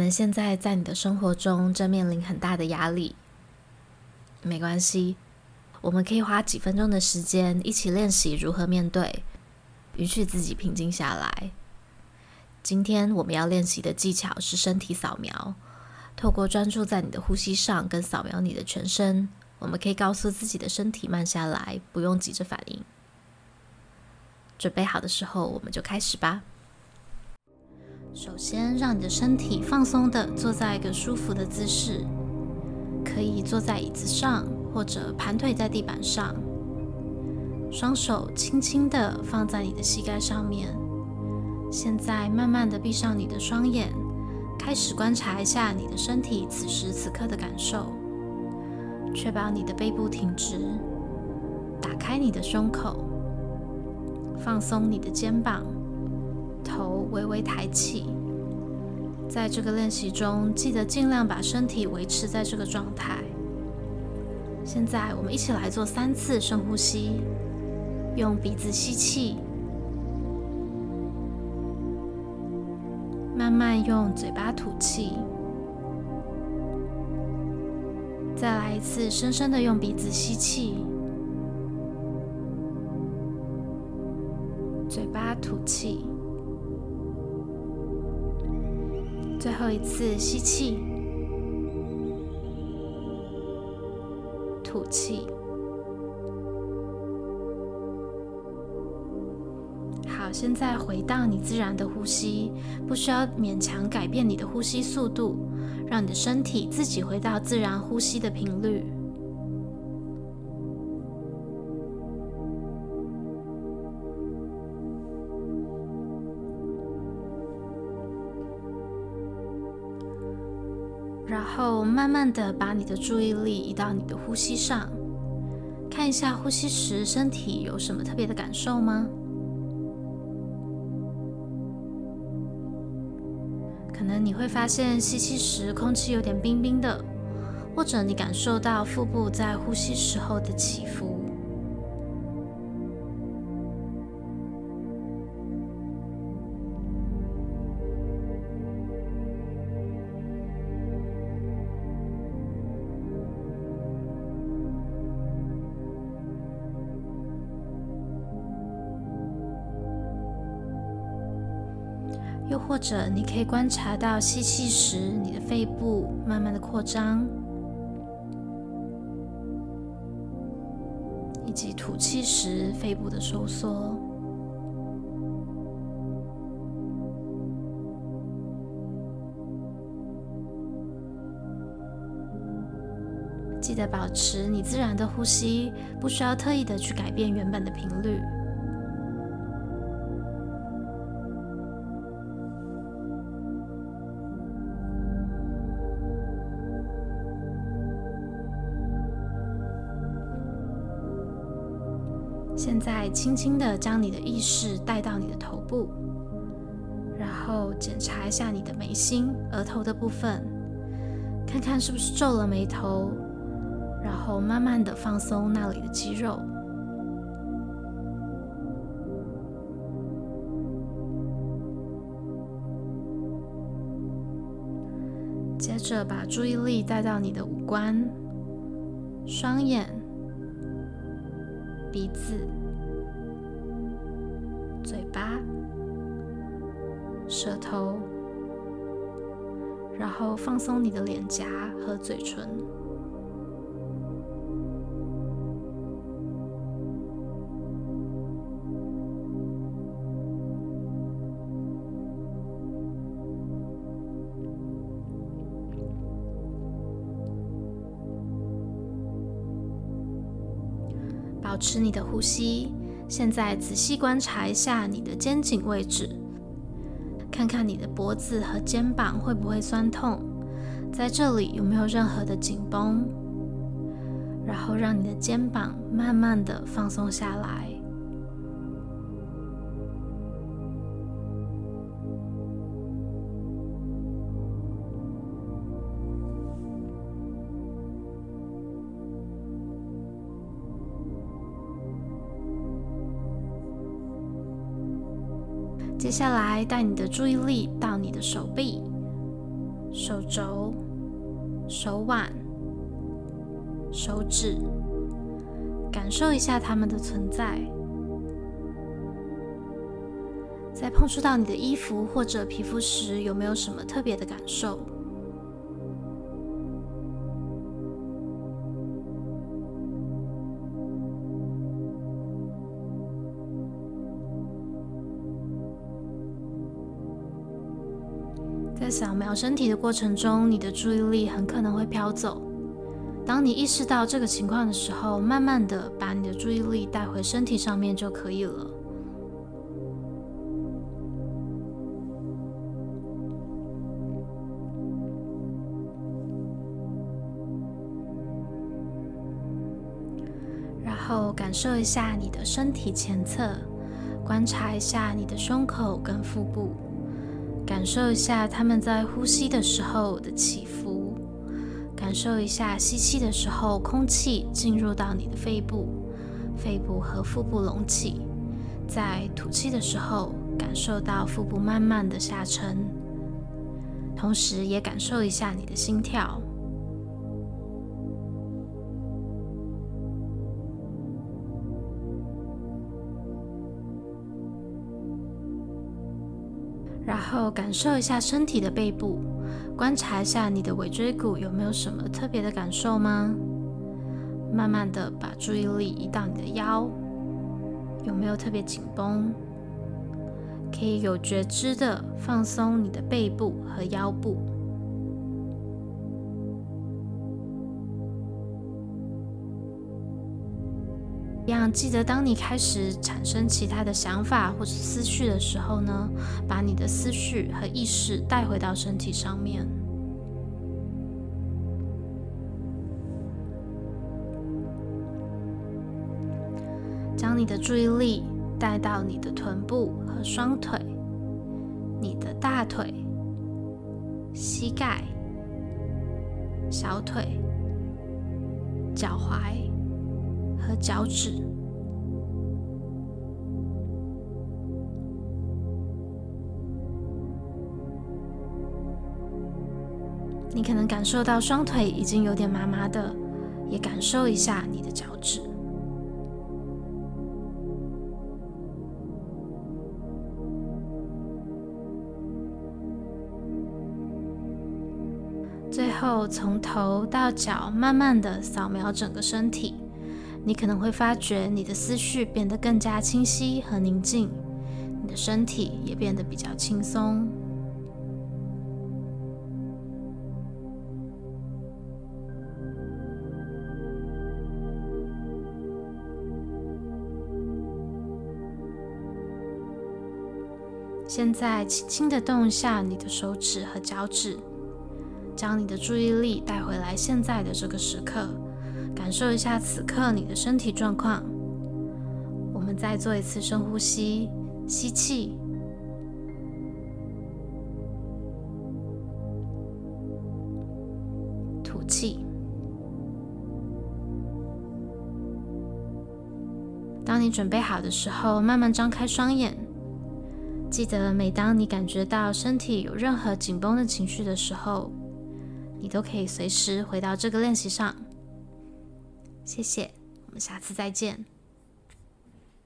能现在在你的生活中正面临很大的压力，没关系，我们可以花几分钟的时间一起练习如何面对，允许自己平静下来。今天我们要练习的技巧是身体扫描，透过专注在你的呼吸上，跟扫描你的全身，我们可以告诉自己的身体慢下来，不用急着反应。准备好的时候，我们就开始吧。首先，让你的身体放松地坐在一个舒服的姿势，可以坐在椅子上，或者盘腿在地板上，双手轻轻地放在你的膝盖上面。现在，慢慢地闭上你的双眼，开始观察一下你的身体此时此刻的感受，确保你的背部挺直，打开你的胸口，放松你的肩膀。头微微抬起，在这个练习中，记得尽量把身体维持在这个状态。现在，我们一起来做三次深呼吸，用鼻子吸气，慢慢用嘴巴吐气，再来一次，深深的用鼻子吸气，嘴巴吐气。最后一次吸气，吐气。好，现在回到你自然的呼吸，不需要勉强改变你的呼吸速度，让你的身体自己回到自然呼吸的频率。后慢慢的把你的注意力移到你的呼吸上，看一下呼吸时身体有什么特别的感受吗？可能你会发现吸气时空气有点冰冰的，或者你感受到腹部在呼吸时候的起伏。又或者，你可以观察到吸气时，你的肺部慢慢的扩张，以及吐气时肺部的收缩。记得保持你自然的呼吸，不需要特意的去改变原本的频率。现在，轻轻的将你的意识带到你的头部，然后检查一下你的眉心、额头的部分，看看是不是皱了眉头，然后慢慢的放松那里的肌肉。接着，把注意力带到你的五官、双眼。鼻子、嘴巴、舌头，然后放松你的脸颊和嘴唇。持你的呼吸。现在仔细观察一下你的肩颈位置，看看你的脖子和肩膀会不会酸痛，在这里有没有任何的紧绷？然后让你的肩膀慢慢的放松下来。接下来，带你的注意力到你的手臂，手肘、手腕、手指，感受一下它们的存在。在碰触到你的衣服或者皮肤时，有没有什么特别的感受？扫描身体的过程中，你的注意力很可能会飘走。当你意识到这个情况的时候，慢慢的把你的注意力带回身体上面就可以了。然后感受一下你的身体前侧，观察一下你的胸口跟腹部。感受一下他们在呼吸的时候的起伏，感受一下吸气的时候空气进入到你的肺部，肺部和腹部隆起；在吐气的时候，感受到腹部慢慢的下沉，同时也感受一下你的心跳。然后感受一下身体的背部，观察一下你的尾椎骨有没有什么特别的感受吗？慢慢的把注意力移到你的腰，有没有特别紧绷？可以有觉知的放松你的背部和腰部。样，记得当你开始产生其他的想法或是思绪的时候呢，把你的思绪和意识带回到身体上面，将你的注意力带到你的臀部和双腿、你的大腿、膝盖、小腿、脚踝。和脚趾，你可能感受到双腿已经有点麻麻的，也感受一下你的脚趾。最后，从头到脚，慢慢的扫描整个身体。你可能会发觉你的思绪变得更加清晰和宁静，你的身体也变得比较轻松。现在，轻轻的动一下你的手指和脚趾，将你的注意力带回来现在的这个时刻。感受一下此刻你的身体状况。我们再做一次深呼吸，吸气，吐气。当你准备好的时候，慢慢张开双眼。记得，每当你感觉到身体有任何紧绷的情绪的时候，你都可以随时回到这个练习上。谢谢，我们下次再见。